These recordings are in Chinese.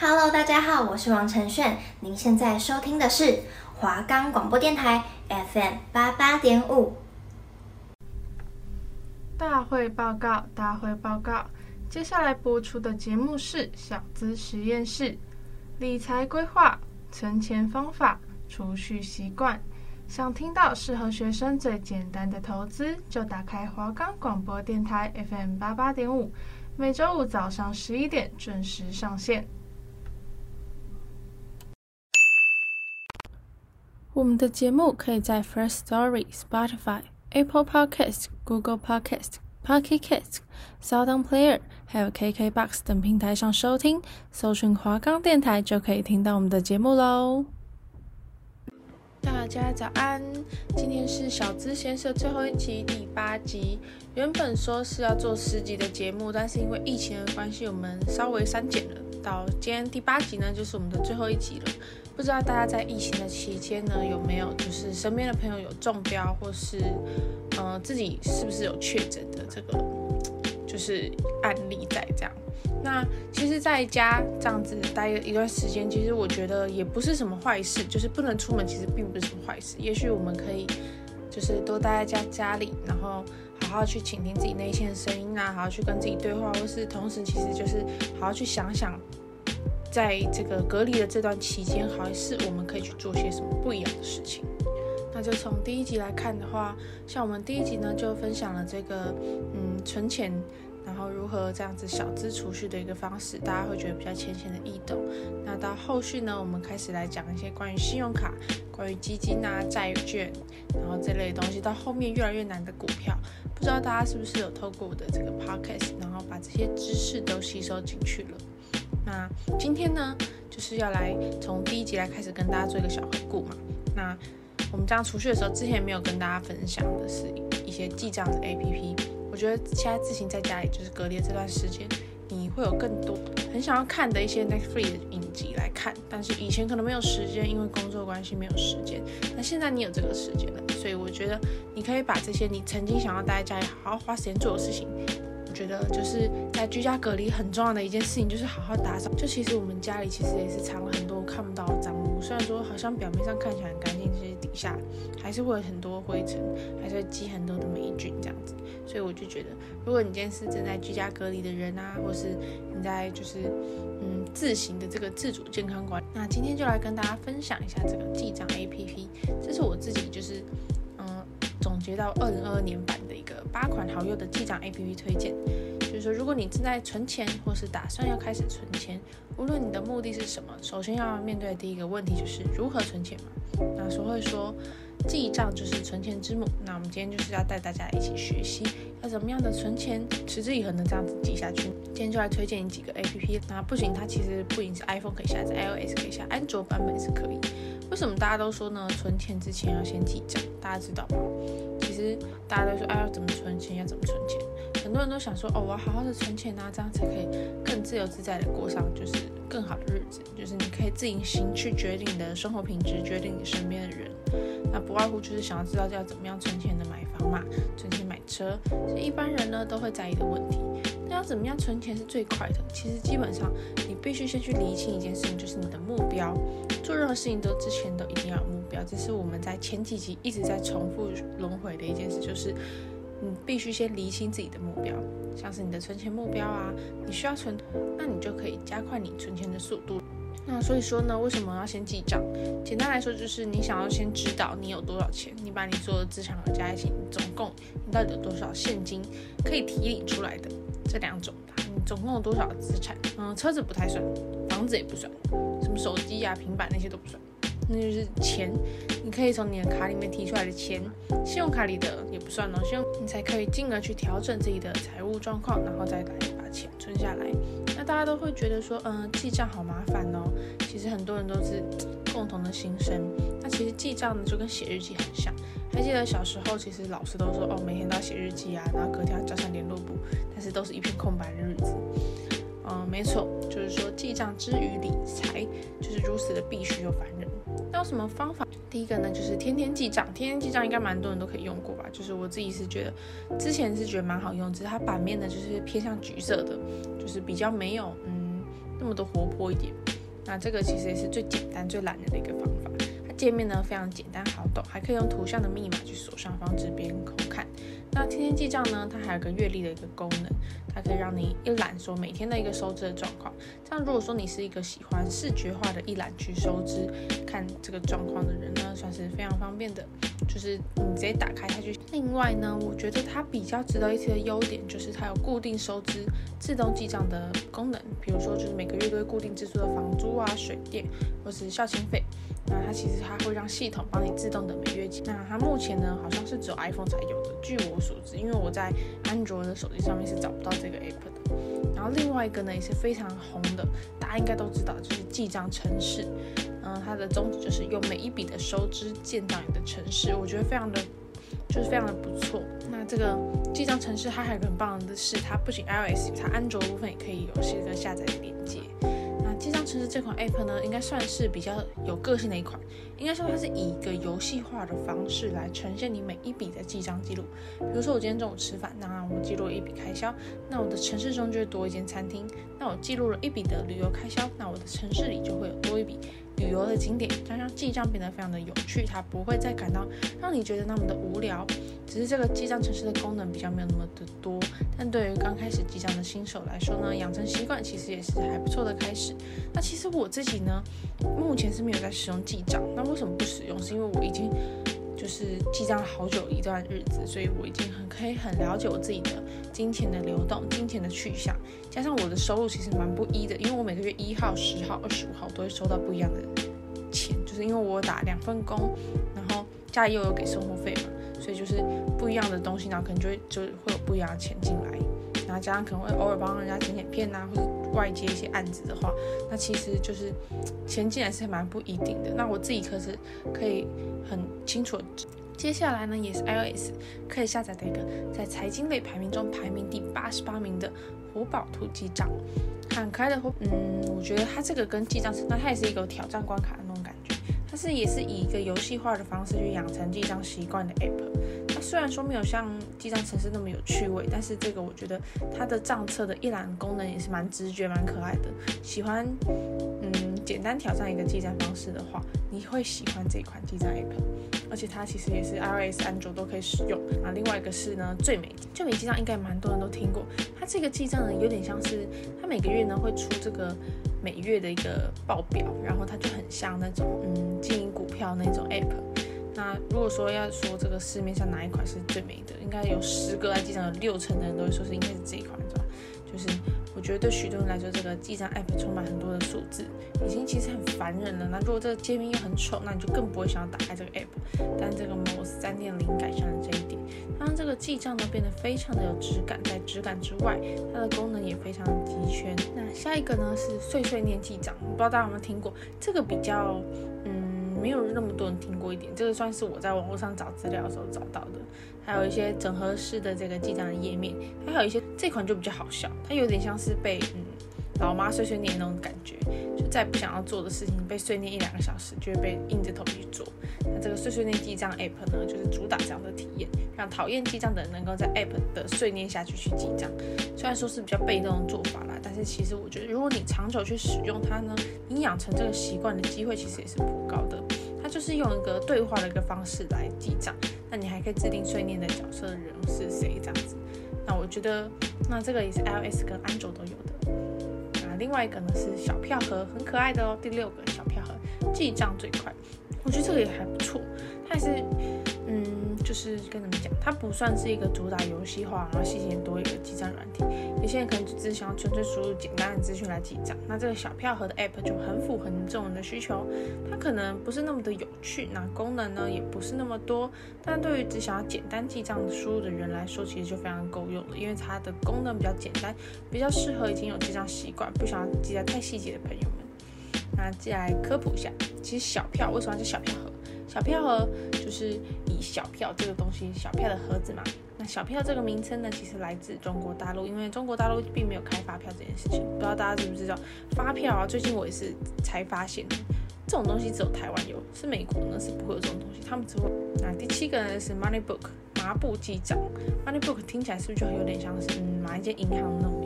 Hello，大家好，我是王晨炫。您现在收听的是华冈广播电台 FM 八八点五。大会报告，大会报告。接下来播出的节目是小资实验室，理财规划、存钱方法、储蓄习惯。想听到适合学生最简单的投资，就打开华冈广播电台 FM 八八点五，每周五早上十一点准时上线。我们的节目可以在 First Story、Spotify、Apple Podcast、Google Podcast、Pocket Casts、Sound Player，还有 KKBox 等平台上收听，搜寻华冈电台就可以听到我们的节目喽。大家早安，今天是小资先生最后一集第八集。原本说是要做十集的节目，但是因为疫情的关系，我们稍微删减了。到今天第八集呢，就是我们的最后一集了。不知道大家在疫情的期间呢，有没有就是身边的朋友有中标，或是呃自己是不是有确诊的这个就是案例在这样？那其实在家这样子待一段时间，其实我觉得也不是什么坏事，就是不能出门，其实并不是什么坏事。也许我们可以就是多待在家家里，然后好好去倾听自己内心的声音啊，好好去跟自己对话，或是同时其实就是好好去想想。在这个隔离的这段期间，还是我们可以去做些什么不一样的事情？那就从第一集来看的话，像我们第一集呢，就分享了这个嗯存钱，然后如何这样子小资储蓄的一个方式，大家会觉得比较浅显的易懂。那到后续呢，我们开始来讲一些关于信用卡、关于基金啊、债券，然后这类东西。到后面越来越难的股票，不知道大家是不是有透过我的这个 podcast，然后把这些知识都吸收进去了。那今天呢，就是要来从第一集来开始跟大家做一个小回顾嘛。那我们这样出去的时候，之前没有跟大家分享的是一些记账的 APP。我觉得现在自行在家里就是隔离这段时间，你会有更多很想要看的一些 Netflix 的影集来看，但是以前可能没有时间，因为工作关系没有时间。那现在你有这个时间了，所以我觉得你可以把这些你曾经想要待在家里好好花时间做的事情。觉得就是在居家隔离很重要的一件事情，就是好好打扫。就其实我们家里其实也是藏了很多看不到的脏物，虽然说好像表面上看起来很干净，其实底下还是会有很多灰尘，还是会积很多的霉菌这样子。所以我就觉得，如果你今天是正在居家隔离的人啊，或是你在就是嗯自行的这个自主健康管理，那今天就来跟大家分享一下这个记账 APP。这是我自己就是嗯总结到二零二二年版的一个八款好用的记账 APP 推荐。就是说，如果你正在存钱，或是打算要开始存钱，无论你的目的是什么，首先要面对的第一个问题就是如何存钱嘛。那所以说，记账就是存钱之母。那我们今天就是要带大家一起学习，要怎么样的存钱，持之以恒的这样子记下去。今天就来推荐你几个 APP。那不仅它其实不仅是 iPhone 可以下载，iOS 可以下，安卓版本也是可以。为什么大家都说呢？存钱之前要先记账，大家知道吗？其实大家都说，哎，要怎么存钱？要怎么存钱？很多人都想说，哦，我要好好的存钱啊，这样才可以更自由自在的过上就是更好的日子。就是你可以自行去决定你的生活品质，决定你身边的人。那不外乎就是想要知道要怎么样存钱的买房嘛，存钱买车，是一般人呢都会在意的问题。那要怎么样存钱是最快的？其实基本上你必须先去厘清一件事情，就是你的目标。做任何事情都之前都一定要有目标，这是我们在前几集一直在重复轮回的一件事，就是你必须先厘清自己的目标，像是你的存钱目标啊，你需要存，那你就可以加快你存钱的速度。那所以说呢，为什么要先记账？简单来说，就是你想要先知道你有多少钱，你把你所有的资产额加一起，你总共你到底有多少现金可以提领出来的这两种，你总共有多少资产？嗯，车子不太算，房子也不算，什么手机啊、平板那些都不算，那就是钱，你可以从你的卡里面提出来的钱，信用卡里的也不算哦，信用你才可以进而去调整自己的财务状况，然后再来把钱存下来。那大家都会觉得说，嗯，记账好麻烦哦。其实很多人都是共同的心声。那其实记账呢，就跟写日记很像。还记得小时候，其实老师都说，哦，每天都要写日记啊，然后隔天要交上联络，都是一片空白的日子。嗯，没错，就是说记账之余理财，就是如此的必须又烦人。那有什么方法？第一个呢，就是天天记账。天天记账应该蛮多人都可以用过吧？就是我自己是觉得，之前是觉得蛮好用，只是它版面呢就是偏向橘色的，就是比较没有嗯那么多活泼一点。那这个其实也是最简单、最懒人的一个方法。它界面呢非常简单好懂，还可以用图像的密码去锁上方至边口看。那天天记账呢，它还有个月历的一个功能，它可以让你一览说每天的一个收支的状况。这样如果说你是一个喜欢视觉化的一览去收支、看这个状况的人呢，算是非常方便的。就是你直接打开它就。另外呢，我觉得它比较值得一提的优点就是它有固定收支、自动记账的功能。比如说，就是每个月都会固定支出的房租啊、水电或是孝亲费。那它其实它会让系统帮你自动的每月记。那它目前呢，好像是只有 iPhone 才有的，据我所知，因为我在安卓的手机上面是找不到这个 app 的。然后另外一个呢，也是非常红的，大家应该都知道，就是记账城市。嗯，它的宗旨就是用每一笔的收支建到你的城市，我觉得非常的，就是非常的不错。那这个记账城市它还有很棒的是，它不仅 iOS，它安卓部分也可以有些个下载的连接。记账程式这款 app 呢，应该算是比较有个性的一款。应该说它是以一个游戏化的方式来呈现你每一笔的记账记录。比如说我今天中午吃饭，那我记录一笔开销，那我的城市中就会多一间餐厅。那我记录了一笔的旅游开销，那我的城市里就会有多一笔。旅游的景点，将让记账变得非常的有趣，它不会再感到让你觉得那么的无聊。只是这个记账程式的功能比较没有那么的多，但对于刚开始记账的新手来说呢，养成习惯其实也是还不错的开始。那其实我自己呢，目前是没有在使用记账，那为什么不使用？是因为我已经。就是记账了好久一段日子，所以我已经很可以很了解我自己的金钱的流动、金钱的去向，加上我的收入其实蛮不一的，因为我每个月一号、十号、二十五号都会收到不一样的钱，就是因为我打两份工，然后家里又有给生活费嘛，所以就是不一样的东西，然后可能就会就会有不一样的钱进来，然后加上可能会偶尔帮人家剪剪片啊，或者外接一些案子的话，那其实就是钱进来是蛮不一定的。那我自己可是可以很清楚。接下来呢，也是 iOS 可以下载的一个在财经类排名中排名第八十八名的活宝兔记账，很可爱的活。嗯，我觉得它这个跟记账是，那它也是一个挑战关卡的那种它是也是以一个游戏化的方式去养成记账习惯的 app 它。虽然说没有像记账城市那么有趣味，但是这个我觉得它的账册的一览功能也是蛮直觉、蛮可爱的。喜欢嗯简单挑战一个记账方式的话，你会喜欢这款记账 app。而且它其实也是 iOS、安卓都可以使用。啊，另外一个是呢，最美最美记账应该蛮多人都听过。它这个记账呢有点像是它每个月呢会出这个每月的一个报表，然后它就很像那种嗯经营股票那种 app。那如果说要说这个市面上哪一款是最美的，应该有十个来记账，有六成的人都会说是应该是这一款，是吧？就是我觉得对许多人来说，这个记账 app 充满很多的数字，已经其实很烦人了。那如果这个界面又很丑，那你就更不会想要打开这个 app。但这个 MOS 三点零改善了这一点，让这个记账呢变得非常的有质感。在质感之外，它的功能也非常齐全。那下一个呢是碎碎念记账，不知道大家有没有听过？这个比较嗯。没有那么多人听过一点，这个算是我在网络上找资料的时候找到的。还有一些整合式的这个记账的页面，还有一些这款就比较好笑，它有点像是被嗯老妈碎碎念那种感觉，就再不想要做的事情被碎念一两个小时，就会被硬着头皮去做。那这个碎碎念记账 app 呢，就是主打这样的体验，让讨厌记账的人能够在 app 的碎念下去去记账。虽然说是比较被动的做法啦，但是其实我觉得如果你长久去使用它呢，你养成这个习惯的机会其实也是颇高的。就是用一个对话的一个方式来记账，那你还可以制定碎念的角色的人是谁这样子。那我觉得，那这个也是 iOS 跟安卓都有的。那另外一个呢是小票盒，很可爱的哦。第六个小票盒，记账最快，我觉得这个也还不错，它也是。就是跟你们讲，它不算是一个主打游戏化，然后细节多一个记账软体。有些人可能只想要纯粹输入简单的资讯来记账，那这个小票盒的 app 就很符合你这种人的需求。它可能不是那么的有趣，那功能呢也不是那么多，但对于只想要简单记账输入的人来说，其实就非常够用了，因为它的功能比较简单，比较适合已经有记账习惯，不想要记得太细节的朋友们。那接下来科普一下，其实小票为什么叫小票盒？小票盒就是以小票这个东西，小票的盒子嘛。那小票这个名称呢，其实来自中国大陆，因为中国大陆并没有开发票这件事情。不知道大家知不知道，发票啊，最近我也是才发现，这种东西只有台湾有，是美国呢是不会有这种东西，他们只会。那第七个呢是 Money Book，麻布记账。Money Book 听起来是不是就很有点像是嗯，哪一间银行那种？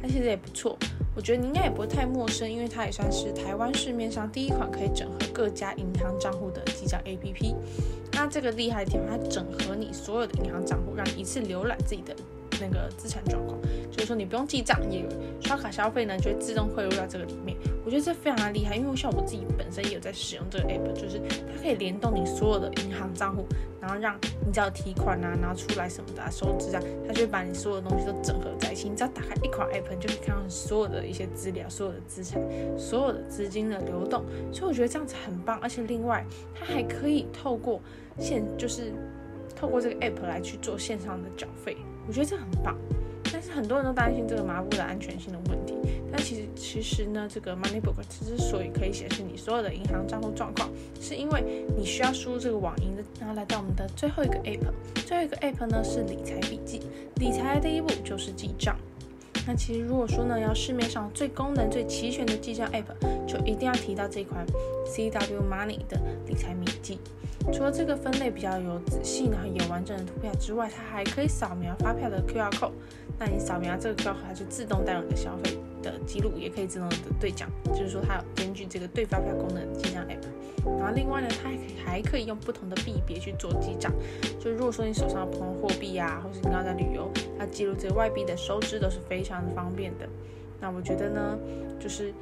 它其实也不错。我觉得你应该也不会太陌生，因为它也算是台湾市面上第一款可以整合各家银行账户的记账 APP。那这个厉害的地方，它整合你所有的银行账户，让你一次浏览自己的那个资产状况。说你不用记账，也刷卡消费呢，就会自动汇入到这个里面。我觉得这非常的厉害，因为像我自己本身也有在使用这个 app，就是它可以联动你所有的银行账户，然后让你只要提款啊，然后出来什么的啊，收支啊，它就会把你所有的东西都整合在一起。你只要打开一款 app，你就可以看到你所有的一些资料、所有的资产、所有的资金的流动。所以我觉得这样子很棒，而且另外它还可以透过线，就是透过这个 app 来去做线上的缴费。我觉得这很棒。但是很多人都担心这个麻布的安全性的问题。但其实其实呢，这个 MoneyBook 之所以可以显示你所有的银行账户状况，是因为你需要输入这个网银的。然后来到我们的最后一个 App，最后一个 App 呢是理财笔记。理财的第一步就是记账。那其实如果说呢，要市面上最功能最齐全的记账 App，就一定要提到这款 CW Money 的理财笔记。除了这个分类比较有仔细，然后有完整的图表之外，它还可以扫描发票的 QR code。那你扫描这个 QR code，它就自动带入你的消费的记录，也可以自动的兑奖。就是说，它有根据这个兑发票功能进账 app。然后另外呢，它还可以还可以用不同的币别去做记账。就如果说你手上有不同货币啊，或是你刚在旅游，它记录这个外币的收支都是非常的方便的。那我觉得呢，就是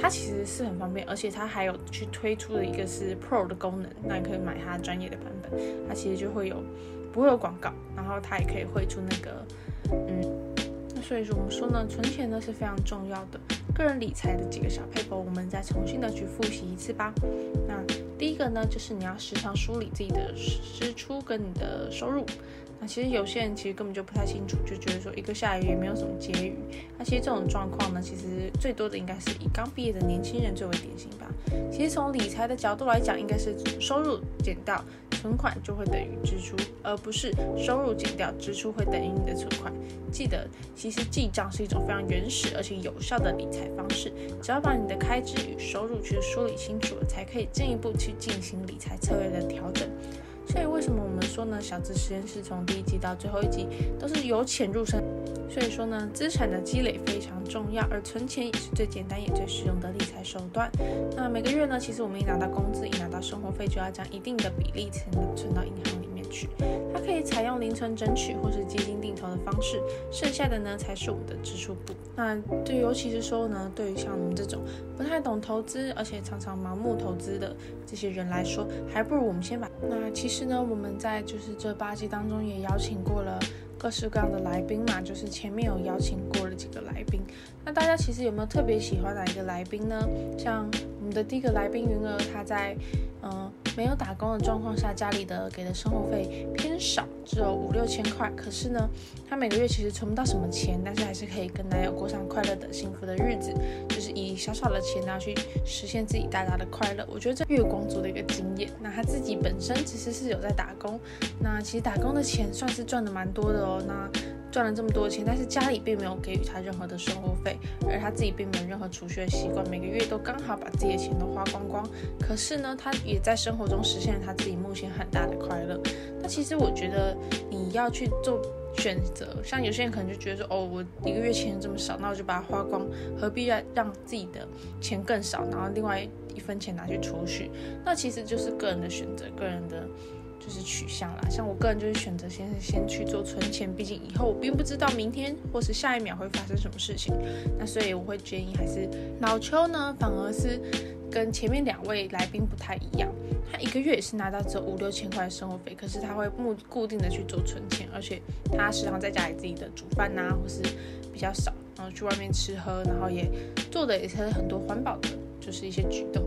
它其实是很方便，而且它还有去推出的一个是 Pro 的功能，那你可以买它专业的版本，它其实就会有不会有广告，然后它也可以汇出那个嗯，所以说我们说呢，存钱呢是非常重要的，个人理财的几个小配方，我们再重新的去复习一次吧。那第一个呢，就是你要时常梳理自己的支出跟你的收入。那其实有些人其实根本就不太清楚，就觉得说一个下雨也没有什么结余。那其实这种状况呢，其实最多的应该是以刚毕业的年轻人最为典型吧。其实从理财的角度来讲，应该是收入减掉存款就会等于支出，而不是收入减掉支出会等于你的存款。记得，其实记账是一种非常原始而且有效的理财方式。只要把你的开支与收入去梳理清楚了，才可以进一步去进行理财策略的调整。所以为什么我们说呢？小资实验室从第一集到最后一集都是由浅入深。所以说呢，资产的积累非常重要，而存钱也是最简单也最实用的理财手段。那每个月呢，其实我们一拿到工资，一拿到生活费，就要将一定的比例存存到银行里面去。它可以采用零存整取或是基金定投的方式，剩下的呢才是我们的支出部。那对，尤其是说呢，对于像我们这种不太懂投资，而且常常盲目投资的这些人来说，还不如我们先把。那其实呢，我们在就是这八集当中也邀请过了各式各样的来宾嘛，就是前面有邀请过了几个来宾。那大家其实有没有特别喜欢哪一个来宾呢？像我们的第一个来宾云儿，他在嗯。没有打工的状况下，家里的给的生活费偏少，只有五六千块。可是呢，她每个月其实存不到什么钱，但是还是可以跟男友过上快乐的、幸福的日子。就是以小小的钱，然后去实现自己大大的快乐。我觉得这月光族的一个经验。那她自己本身其实是有在打工，那其实打工的钱算是赚的蛮多的哦。那赚了这么多钱，但是家里并没有给予他任何的生活费，而他自己并没有任何储蓄的习惯，每个月都刚好把自己的钱都花光光。可是呢，他也在生活中实现了他自己目前很大的快乐。那其实我觉得你要去做选择，像有些人可能就觉得说，哦，我一个月钱这么少，那我就把它花光，何必要让自己的钱更少，然后另外一分钱拿去储蓄？那其实就是个人的选择，个人的。就是取向啦，像我个人就是选择先是先去做存钱，毕竟以后我并不知道明天或是下一秒会发生什么事情，那所以我会建议还是老邱呢，反而是跟前面两位来宾不太一样，他一个月也是拿到只有五六千块的生活费，可是他会固固定的去做存钱，而且他时常在家里自己的煮饭呐，或是比较少，然后去外面吃喝，然后也做的也是很多环保的，就是一些举动。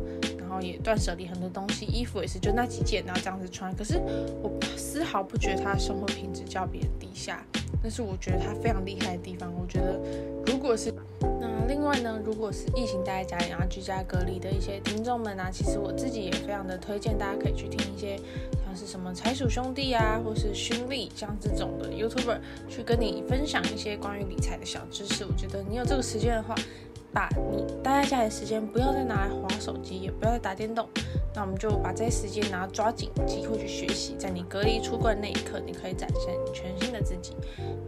然后也断舍离很多东西，衣服也是就那几件，然后这样子穿。可是我丝毫不觉得他的生活品质较别人低下，那是我觉得他非常厉害的地方。我觉得如果是那另外呢，如果是疫情待在家里然后居家隔离的一些听众们啊，其实我自己也非常的推荐大家可以去听一些像是什么财鼠兄弟啊，或是勋利像这种的 YouTuber 去跟你分享一些关于理财的小知识。我觉得你有这个时间的话。把你待在家里的时间不要再拿来划手机，也不要再打电动，那我们就把这些时间拿抓紧机会去学习，在你隔离出关那一刻，你可以展现全新的自己。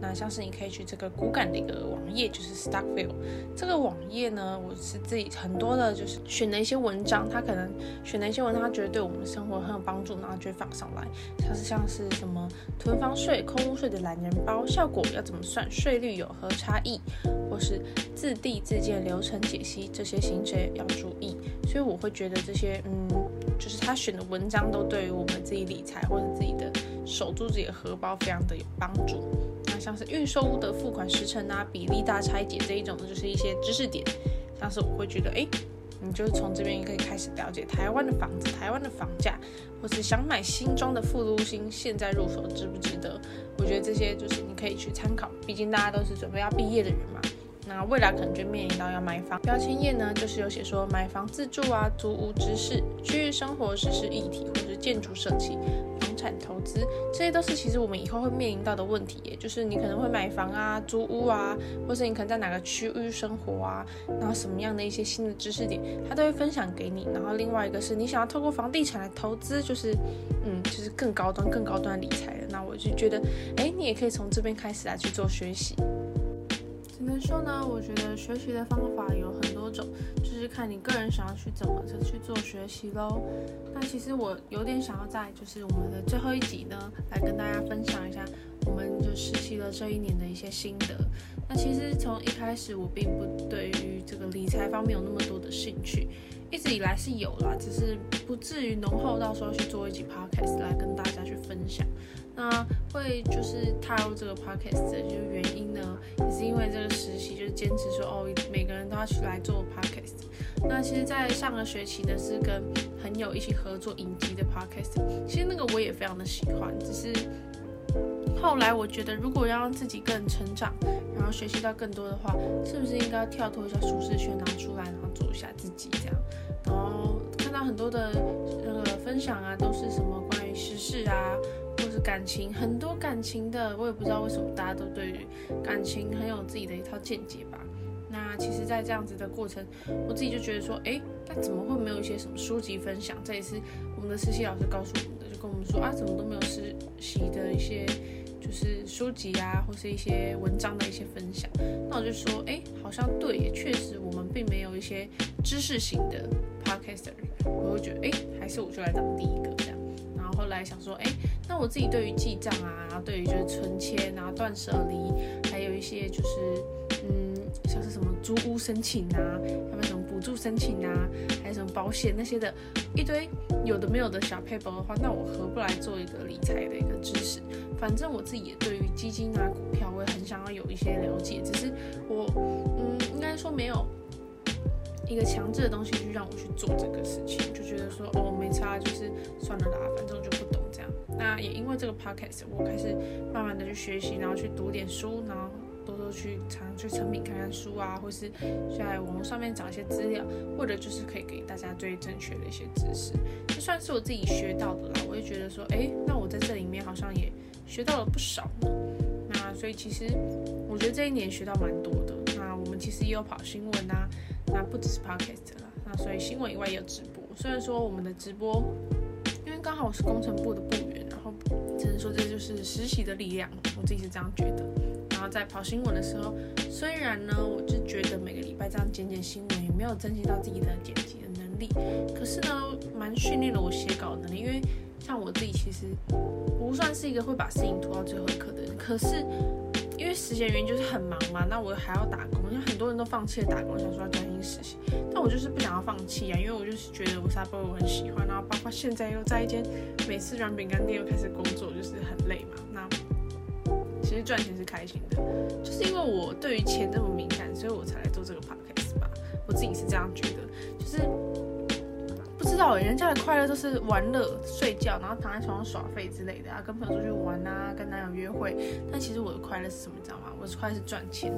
那像是你可以去这个骨感的一个网页，就是 Stockville 这个网页呢，我是自己很多的，就是选了一些文章，他可能选了一些文章，他觉得对我们生活很有帮助，然后就放上来，像是像是什么囤房税、空屋税的懒人包效果要怎么算，税率有何差异，或是自地自建流流程解析，这些行程要注意。所以我会觉得这些，嗯。就是他选的文章都对于我们自己理财或者自己的守住自己的荷包非常的有帮助。那像是预售屋的付款时程啊、比例大拆解这一种呢，就是一些知识点。像是我会觉得，哎，你就是从这边也可以开始了解台湾的房子、台湾的房价，或是想买新装的复都新，现在入手值不值得？我觉得这些就是你可以去参考，毕竟大家都是准备要毕业的人嘛。那未来可能就面临到要买房，标签页呢，就是有写说买房自住啊、租屋知识、区域生活实施议题，或者是建筑设计、房产投资，这些都是其实我们以后会面临到的问题，也就是你可能会买房啊、租屋啊，或是你可能在哪个区域生活啊，然后什么样的一些新的知识点，他都会分享给你。然后另外一个是你想要透过房地产来投资，就是嗯，就是更高端、更高端理财的，那我就觉得，哎，你也可以从这边开始来去做学习。只能说呢，我觉得学习的方法有很多种，就是看你个人想要去怎么去做学习喽。那其实我有点想要在就是我们的最后一集呢，来跟大家分享一下我们就实习了这一年的一些心得。那其实从一开始我并不对于这个理财方面有那么多的兴趣，一直以来是有啦，只是不至于浓厚到时候去做一集 podcast 来跟大家去分享。那会就是踏入这个 podcast 的就是原因呢，也是因为这个实习就是坚持说哦，每个人都要去来做 podcast。那其实，在上个学期呢，是跟朋友一起合作影集的 podcast。其实那个我也非常的喜欢，只是后来我觉得，如果要让自己更成长，然后学习到更多的话，是不是应该要跳脱一下舒适圈，拿出来，然后做一下自己这样？然后看到很多的那个分享啊，都是什么关于时事啊。感情很多感情的，我也不知道为什么大家都对于感情很有自己的一套见解吧。那其实，在这样子的过程，我自己就觉得说，哎，那怎么会没有一些什么书籍分享？这也是我们的实习老师告诉我们的，就跟我们说啊，怎么都没有实习的一些就是书籍啊，或是一些文章的一些分享。那我就说，哎，好像对，也确实我们并没有一些知识型的 podcaster。我会觉得，哎，还是我就来当第一个这样。后来想说，哎，那我自己对于记账啊，然后对于就是存钱，啊断舍离，还有一些就是，嗯，像是什么租屋申请啊，还有什么补助申请啊，还有什么保险那些的，一堆有的没有的小 paper 的话，那我何不来做一个理财的一个知识？反正我自己也对于基金啊、股票，我也很想要有一些了解，只是我，嗯，应该说没有。一个强制的东西去让我去做这个事情，就觉得说哦，没差，就是算了啦，反正我就不懂这样。那也因为这个 podcast，我开始慢慢的去学习，然后去读点书，然后多多去常去成品看看书啊，或是在网络上面找一些资料，或者就是可以给大家最正确的一些知识，就算是我自己学到的啦。我也觉得说，哎，那我在这里面好像也学到了不少呢。那所以其实我觉得这一年学到蛮多的。其实也有跑新闻啊。那不只是 podcast 啦，那所以新闻以外也有直播。虽然说我们的直播，因为刚好我是工程部的部员，然后只能说这就是实习的力量，我自己是这样觉得。然后在跑新闻的时候，虽然呢，我就觉得每个礼拜这样剪剪新闻也没有增进到自己的剪辑的能力，可是呢，蛮训练了我写稿能力。因为像我自己其实不算是一个会把事情拖到最后一刻的人，可是。因为时间原因就是很忙嘛，那我还要打工，因为很多人都放弃了打工，想说要专心实习，但我就是不想要放弃啊，因为我就是觉得我沙包我很喜欢，然后包括现在又在一间美式软饼干店又开始工作，就是很累嘛。那其实赚钱是开心的，就是因为我对于钱这么敏感，所以我才来做这个 podcast 吧。我自己是这样觉得，就是。知道，人家的快乐都是玩乐、睡觉，然后躺在床上耍废之类的啊，跟朋友出去玩啊，跟男友约会。但其实我的快乐是什么，你知道吗？我的快乐是赚钱。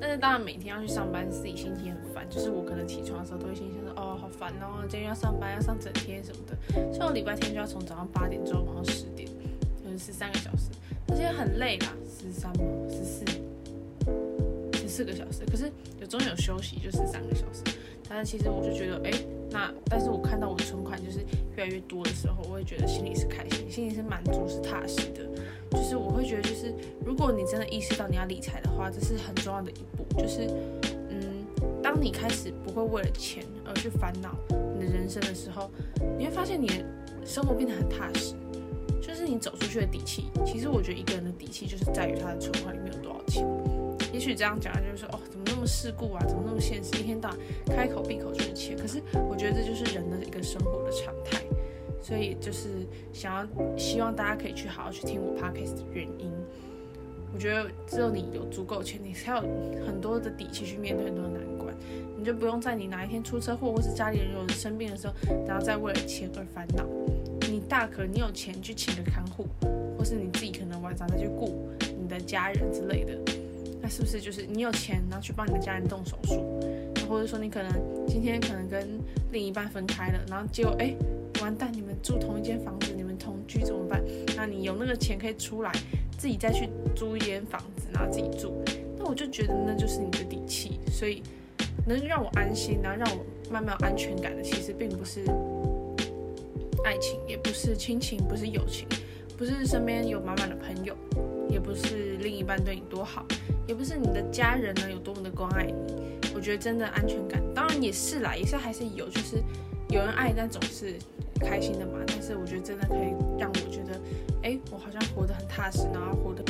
但是当然每天要去上班，自己心情很烦。就是我可能起床的时候都会心想说，哦，好烦哦，今天要上班，要上整天什么的。像我礼拜天就要从早上八点钟忙到十点，就是十三个小时，而且很累啦。十三？四？个小时，可是有中间有休息就是三个小时。但是其实我就觉得，哎，那但是我看到我的存款就是越来越多的时候，我会觉得心里是开心，心里是满足，是踏实的。就是我会觉得，就是如果你真的意识到你要理财的话，这是很重要的一步。就是，嗯，当你开始不会为了钱而去烦恼你的人生的时候，你会发现你的生活变得很踏实。就是你走出去的底气。其实我觉得一个人的底气就是在于他的存款里。也许这样讲就是说，哦，怎么那么世故啊？怎么那么现实？一天到晚开口闭口就是钱。可是我觉得这就是人的一个生活的常态。所以就是想要希望大家可以去好好去听我 podcast 的原因。我觉得只有你有足够钱，你才有很多的底气去面对很多的难关。你就不用在你哪一天出车祸，或是家里人有人生病的时候，然后再为了钱而烦恼。你大可你有钱去请个看护，或是你自己可能晚上再去顾你的家人之类的。那是不是就是你有钱，然后去帮你的家人动手术？或者说你可能今天可能跟另一半分开了，然后结果哎。完蛋！你们住同一间房子，你们同居怎么办？那你有那个钱可以出来，自己再去租一间房子，然后自己住。那我就觉得那就是你的底气。所以能让我安心，然后让我慢慢有安全感的，其实并不是爱情，也不是亲情，不是友情，不是身边有满满的朋友，也不是另一半对你多好，也不是你的家人呢有多么的关爱你。我觉得真的安全感，当然也是啦，也是还是有，就是有人爱，但总是。开心的嘛，但是我觉得真的可以让我觉得，哎，我好像活得很踏实，然后活得，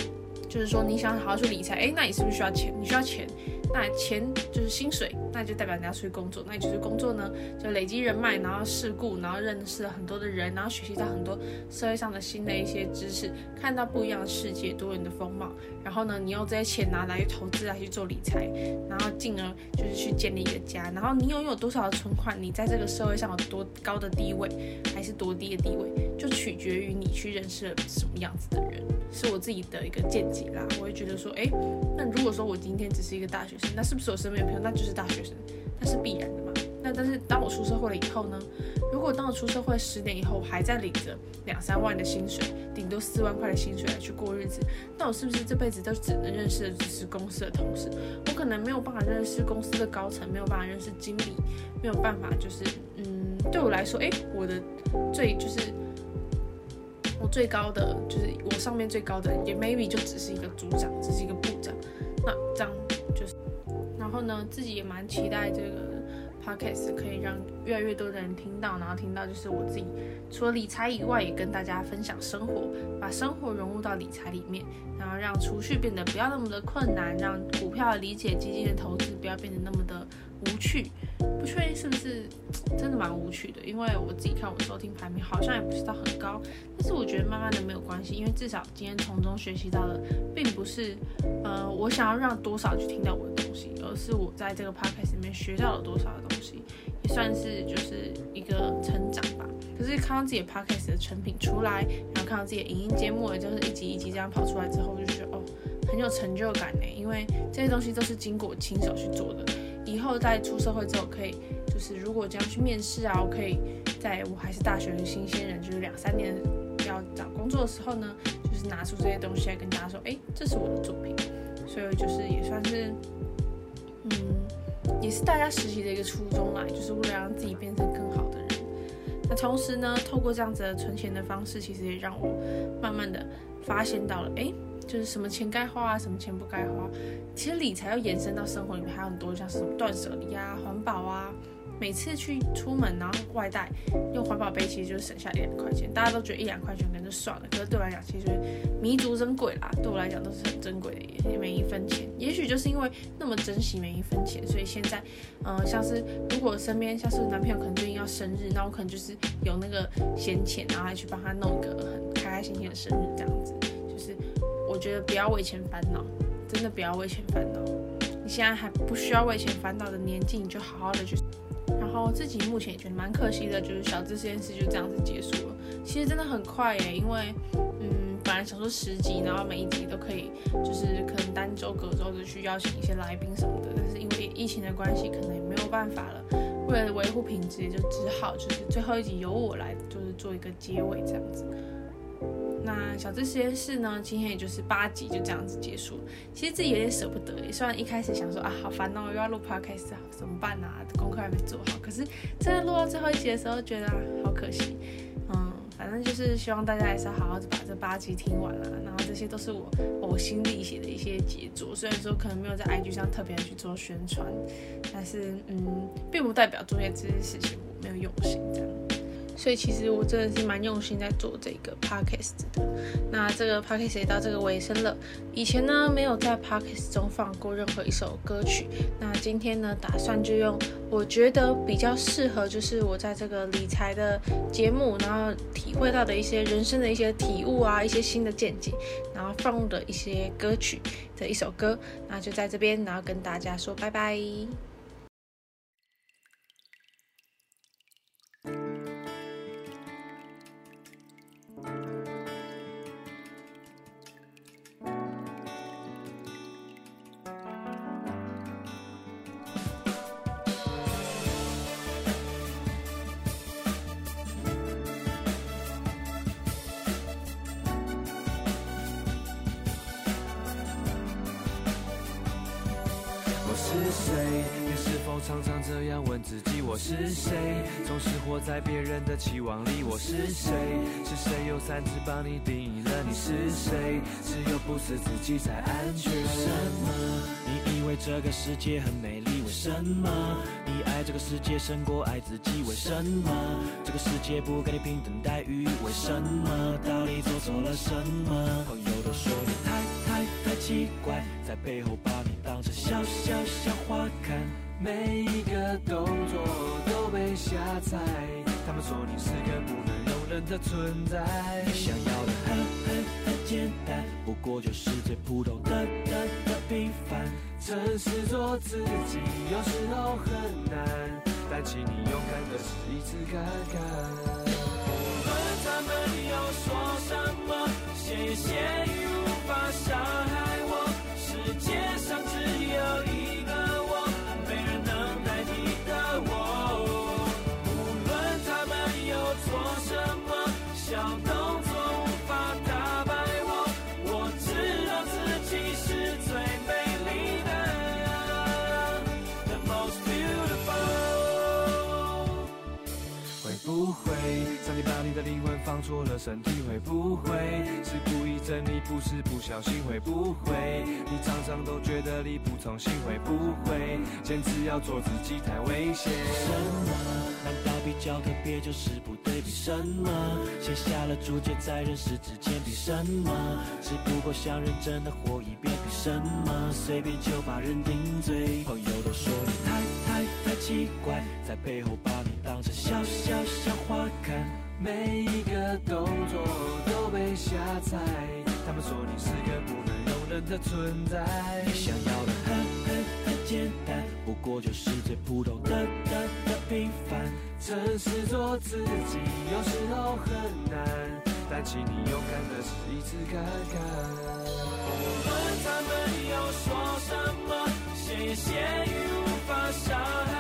就是说你想好好去理财，哎，那你是不是需要钱？你需要钱，那钱就是薪水。那就代表你要出去工作，那也就是工作呢，就累积人脉，然后世故，然后认识了很多的人，然后学习到很多社会上的新的一些知识，看到不一样的世界，多元的风貌。然后呢，你用这些钱拿来投资来去做理财，然后进而就是去建立一个家。然后你拥有多少的存款，你在这个社会上有多高的地位，还是多低的地位，就取决于你去认识了什么样子的人。是我自己的一个见解啦，我会觉得说，哎，那如果说我今天只是一个大学生，那是不是我身边的朋友那就是大学生？那是必然的嘛？那但是当我出社会了以后呢？如果当我出社会十年以后我还在领着两三万的薪水，顶多四万块的薪水来去过日子，那我是不是这辈子都只能认识的只是公司的同事？我可能没有办法认识公司的高层，没有办法认识经理，没有办法就是嗯，对我来说，诶，我的最就是我最高的就是我上面最高的也 maybe 就只是一个组长，只是一个部长，那这样就是。然后呢，自己也蛮期待这个 podcast 可以让越来越多的人听到，然后听到就是我自己除了理财以外，也跟大家分享生活，把生活融入到理财里面，然后让储蓄变得不要那么的困难，让股票的理解、基金的投资不要变得那么的无趣。不确定是不是真的蛮无趣的，因为我自己看我收听排名好像也不是到很高，但是我觉得慢慢的没有关系，因为至少今天从中学习到的，并不是呃我想要让多少去听到我的东西，而是我在这个 podcast 里面学到了多少的东西，也算是就是一个成长吧。可是看到自己的 podcast 的成品出来，然后看到自己的影音节目，也就是一集一集这样跑出来之后，就觉得哦很有成就感呢，因为这些东西都是经过我亲手去做的。以后在出社会之后，可以就是如果这样去面试啊，我可以在我还是大学的新鲜人，就是两三年要找工作的时候呢，就是拿出这些东西来跟大家说，哎，这是我的作品，所以就是也算是，嗯，也是大家实习的一个初衷啦，就是为了让自己变成更好的人。那同时呢，透过这样子的存钱的方式，其实也让我慢慢的发现到了，哎。就是什么钱该花啊，什么钱不该花。其实理财要延伸到生活里面，还有很多像什么断舍离啊、环保啊。每次去出门然后外带用环保杯，其实就是省下一两块钱。大家都觉得一两块钱可能就算了，可是对我来讲，其实弥足珍贵啦。对我来讲都是很珍贵的，每一分钱。也许就是因为那么珍惜每一分钱，所以现在，嗯、像是如果身边像是男朋友可能最近要生日，那我可能就是有那个闲钱，然后还去帮他弄一个很开开心心的生日这样子。我觉得不要为钱烦恼，真的不要为钱烦恼。你现在还不需要为钱烦恼的年纪，你就好好的去。然后自己目前也觉得蛮可惜的，就是小智这件事就这样子结束了。其实真的很快耶，因为嗯，本来想说十集，然后每一集都可以，就是可能单周隔周的去邀请一些来宾什么的。但是因为疫情的关系，可能也没有办法了。为了维护品质，也就只好就是最后一集由我来，就是做一个结尾这样子。那小资实验室呢，今天也就是八集就这样子结束。其实自己有点舍不得，也虽然一开始想说啊，好烦哦，又要录 podcast，怎么办啊？功课还没做好。可是真的录到最后一集的时候，觉得啊，好可惜。嗯，反正就是希望大家还是要好好的把这八集听完了。然后这些都是我呕心沥血的一些杰作，虽然说可能没有在 IG 上特别去做宣传，但是嗯，并不代表做些这些事情我没有用心这样。所以其实我真的是蛮用心在做这个 podcast 的。那这个 podcast 也到这个尾声了。以前呢，没有在 podcast 中放过任何一首歌曲。那今天呢，打算就用我觉得比较适合，就是我在这个理财的节目，然后体会到的一些人生的一些体悟啊，一些新的见解，然后放的一些歌曲的一首歌。那就在这边，然后跟大家说拜拜。常常这样问自己，我是谁？总是活在别人的期望里。我是谁？是谁用三字帮你定义了你是谁？只有不是自己才安全。为什么？你以为这个世界很美丽？为什么？你爱这个世界胜过爱自己？为什么？这个世界不给你平等待遇？为什么？到底做错了什么？朋友都说你太太太奇怪，在背后把你当成小小小花看。每一个动作都被瞎猜，他们说你是个不能容忍的存在。你想要的很很很简单，不过就是最普通的的的平凡。诚实做自己，有时候很难，但请你勇敢的试一次看看。无论他们又说什么，谢谢你无法伤害身体会不会是故意整理？不是不小心会不会？你常常都觉得力不从心，会不会坚持要做自己太危险？什么？难道比较特别就是不对？比什么？写下了注解在人世之间？比什么？只不过想认真的活一遍？比什么？随便就把人定罪？朋友都说你太太太奇怪，在背后把你当成小小小花看。每一个动作都被瞎猜，他们说你是个不能容忍的存在。你想要的很很很简单，不过就是最普通的的的平凡。诚实做自己，有时候很难，但请你勇敢的试一次看看。无论他们又说什么，谢谢你无法伤害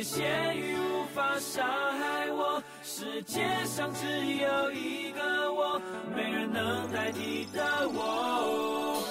谢谢雨无法伤害我，世界上只有一个我，没人能代替的我。